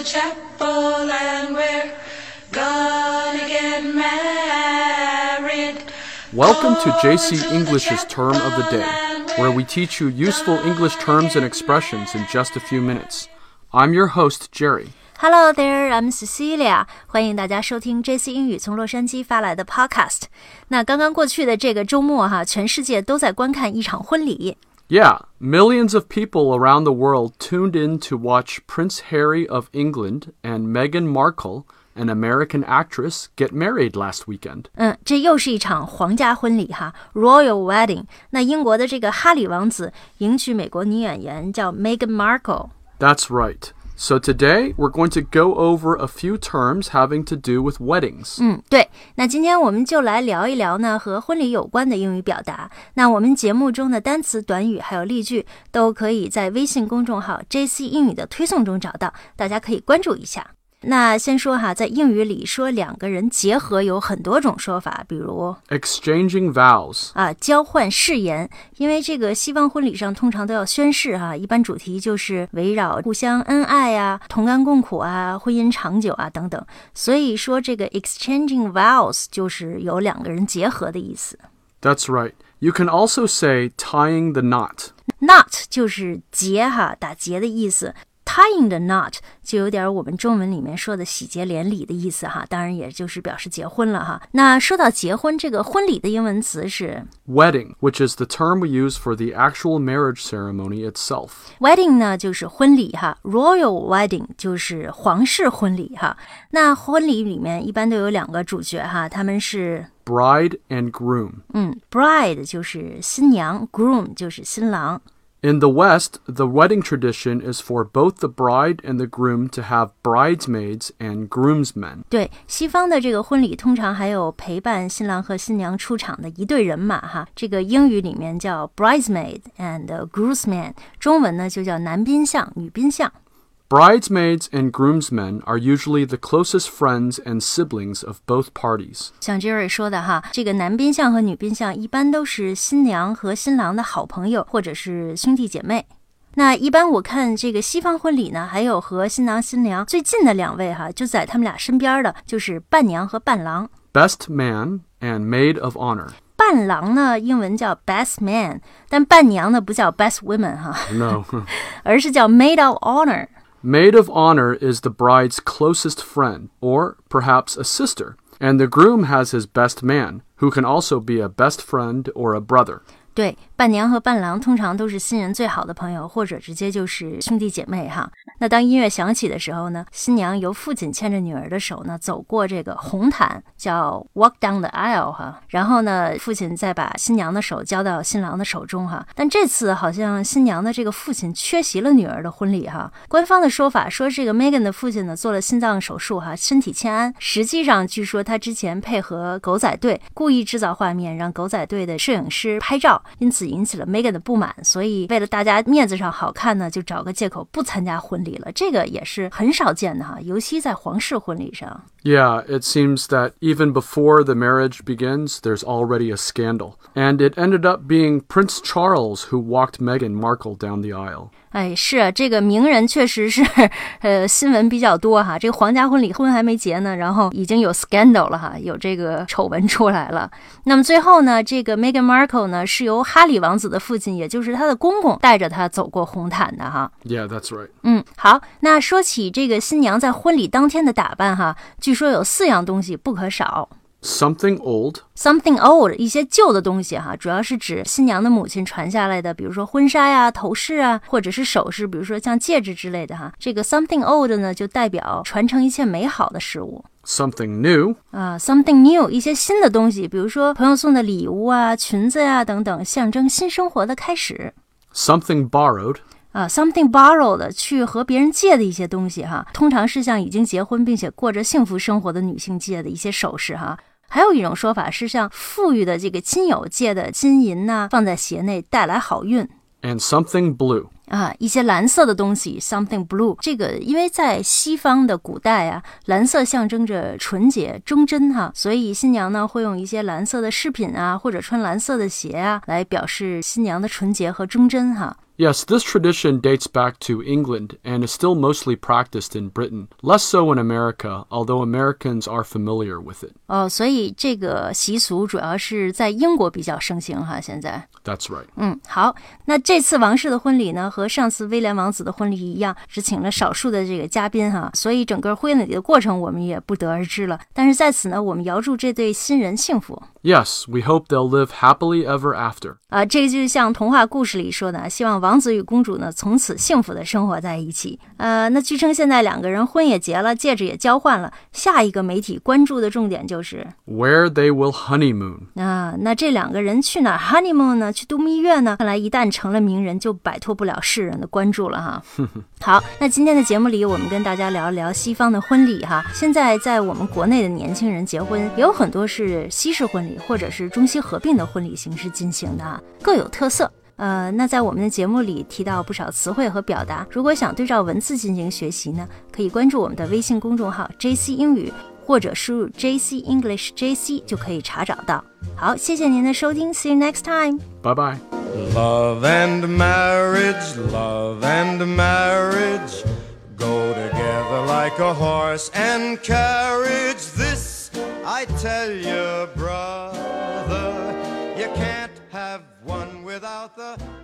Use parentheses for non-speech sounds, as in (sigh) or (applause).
the chapel and we're gonna get married. Welcome to JC English's Term of the Day, where we teach you useful English terms and expressions in just a few minutes. I'm your host, Jerry. Hello there, I'm Cecilia. 欢迎大家收听 JC 英语从洛杉矶发来的 Podcast。那刚刚过去的这个周末哈，全世界都在观看一场婚礼。 Yeah, millions of people around the world tuned in to watch Prince Harry of England and Meghan Markle, an American actress, get married last weekend. 嗯，这又是一场皇家婚礼哈，Royal Wedding。那英国的这个哈里王子迎娶美国女演员叫 Meghan Markle。 That's right. So today we're going to go over a few terms having to do with weddings. 嗯，对。那今天我们就来聊一聊呢和婚礼有关的英语表达。那我们节目中的单词、短语还有例句都可以在微信公众号 JC 英语的推送中找到，大家可以关注一下。 那先说哈，在英语里说两个人结合有很多种说法，比如 Exchanging vows. 啊交换誓言，因为这个西方婚礼上通常都要宣誓哈、一般主题就是围绕互相恩爱啊、同甘共苦啊、婚姻长久啊等等，所以说这个 exchanging vows 就是有两个人结合的意思。That's right. You can also say tying the knot. knot 就是结哈，打结的意思。Tying the knot 就有点我们中文里面说的喜结连理的意思哈，当然也就是表示结婚了哈。那说到结婚，这个婚礼的英文词是 Wedding, which is the term we use for the actual marriage ceremony itself. wedding 呢，就是婚礼哈，royal wedding 就是皇室婚礼哈。那婚礼里面一般都有两个主角哈，他们是 Bride and groom. 嗯，bride 就是新娘，groom 就是新郎。 In the West, the wedding tradition is for both the bride and the groom to have bridesmaids and groomsmen. 对，西方的这个婚礼通常还有陪伴新郎和新娘出场的一对人马哈，这个英语里面叫 bridesmaid and groomsman，中文呢就叫男宾相、女宾相。 Bridesmaids and groomsmen are usually the closest friends and siblings of both parties. 像 Jerry 说的哈，这个男宾相和女宾相一般都是新娘和新郎的好朋友或者是兄弟姐妹。那一般我看这个西方婚礼呢，还有和新郎新娘最近的两位哈，就在他们俩身边的，就是伴娘和伴郎。 Best man and maid of honor. 伴郎呢，英文叫 best man，但伴娘呢不叫 best women 哈， No. 而是叫 (laughs) maid of honor。 Maid of honor is the bride's closest friend, or perhaps a sister, and the groom has his best man, who can also be a best friend or a brother. 对，伴娘和伴郎通常都是新人最好的朋友，或者直接就是兄弟姐妹哈。那当音乐响起的时候呢，新娘由父亲牵着女儿的手呢，走过这个红毯，叫 walk down the aisle 哈。然后呢，父亲再把新娘的手交到新郎的手中哈。但这次好像新娘的这个父亲缺席了女儿的婚礼哈。官方的说法说，这个 Megan 的父亲呢做了心脏手术哈，身体欠安。实际上，据说他之前配合狗仔队，故意制造画面，让狗仔队的摄影师拍照。好，因此引起了 Meghan 的不满。所以为了大家面子上好看呢，就找个借口不参加婚礼了。这个也是很少见的哈，尤其在皇室婚礼上。Yeah, it seems that even before the marriage begins, there's already a scandal. And it ended up being Prince Charles who walked Meghan Markle down the aisle. 哎，是啊，这个名人确实是，呃，新闻比较多哈。这个皇家婚礼婚还没结呢，然后已经有 scandal 了哈，有这个丑闻出来了。那么最后呢，这个 Meghan Markle 呢是由哈里王子的父亲，也就是他的公公带着他走过红毯的哈。Yeah, that's right. 嗯，好，那说起这个新娘在婚礼当天的打扮哈，据说有四样东西不可少。Something old, Something old，一些旧的东西哈，主要是指新娘的母亲传下来的，比如说婚纱呀、头饰啊，或者是首饰，比如说像戒指之类的哈。这个 something old 呢，就代表传承一切美好的事物 something new, 啊。something new，一些新的东西，比如说朋友送的礼物啊、裙子呀、等等，象征新生活的开始。something borrowed, 啊，something borrowed 去和别人借的一些东西哈，通常是向已经结婚并且过着幸福生活的女性借的一些首饰哈。还有一种说法是像富裕的这个亲友借的金银呐、放在鞋内带来好运。and something blue. 啊，一些蓝色的东西，something blue。这个因为在西方的古代啊，蓝色象征着纯洁、忠贞哈，所以新娘呢会用一些蓝色的饰品啊，或者穿蓝色的鞋啊，来表示新娘的纯洁和忠贞哈。Yes, this tradition dates back to England and is still mostly practiced in Britain, less so in America, although Americans are familiar with it. 哦，所以这个习俗主要是在英国比较盛行哈。现在， That's right. 嗯，好，那这次王室的婚礼呢，和上次威廉王子的婚礼一样，只请了少数的这个嘉宾哈，所以整个婚礼的过程我们也不得而知了。但是在此呢，我们遥祝这对新人幸福。 Yes, we hope they'll live happily ever after. 啊，这个就像童话故事里说的，希望 王子与公主呢从此幸福的生活在一起。呃，那据称现在两个人婚也结了，戒指也交换了，下一个媒体关注的重点就是，Where they will honeymoon. 啊，那这两个人去哪儿 honeymoon 呢？去度蜜月呢？看来一旦成了名人，就摆脱不了世人的关注了哈。(laughs) 好，那今天的节目里，我们跟大家聊一聊西方的婚礼哈。现在在我们国内的年轻人结婚，也有很多是西式婚礼或者是中西合并的婚礼形式进行的哈，各有特色。呃，那在我们的节目里提到不少词汇和表达，如果想对照文字进行学习呢，可以关注我们的微信公众号 JC 英语，或者输入 JC English JC 就可以查找到。好，谢谢您的收听，See you next time。Bye bye. Love and marriage, love and marriage go together like a horse and carriage. This I tell you, brother, without the.